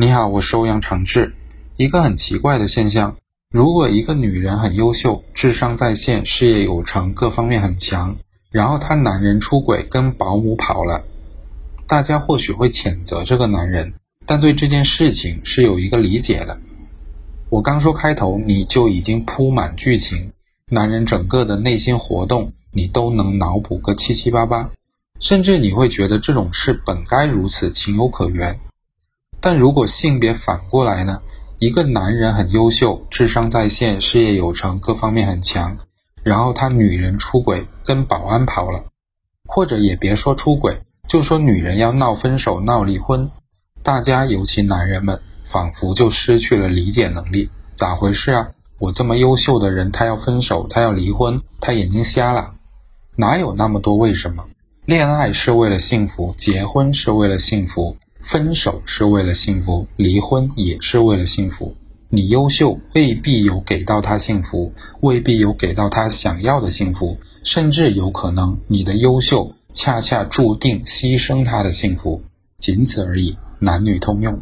你好，我是欧阳长志。一个很奇怪的现象，如果一个女人很优秀，智商在线，事业有成，各方面很强，然后她男人出轨跟保姆跑了，大家或许会谴责这个男人，但对这件事情是有一个理解的。我刚说开头，你就已经铺满剧情，男人整个的内心活动，你都能脑补个七七八八，甚至你会觉得这种事本该如此，情有可原。但如果性别反过来呢？一个男人很优秀，智商在线，事业有成，各方面很强，然后他女人出轨，跟保安跑了，或者也别说出轨，就说女人要闹分手、闹离婚，大家尤其男人们仿佛就失去了理解能力。咋回事啊？我这么优秀的人，他要分手，他要离婚，他眼睛瞎了？哪有那么多为什么？恋爱是为了幸福，结婚是为了幸福。分手是为了幸福，离婚也是为了幸福。你优秀未必有给到他幸福，未必有给到他想要的幸福，甚至有可能你的优秀恰恰注定牺牲他的幸福，仅此而已，男女通用。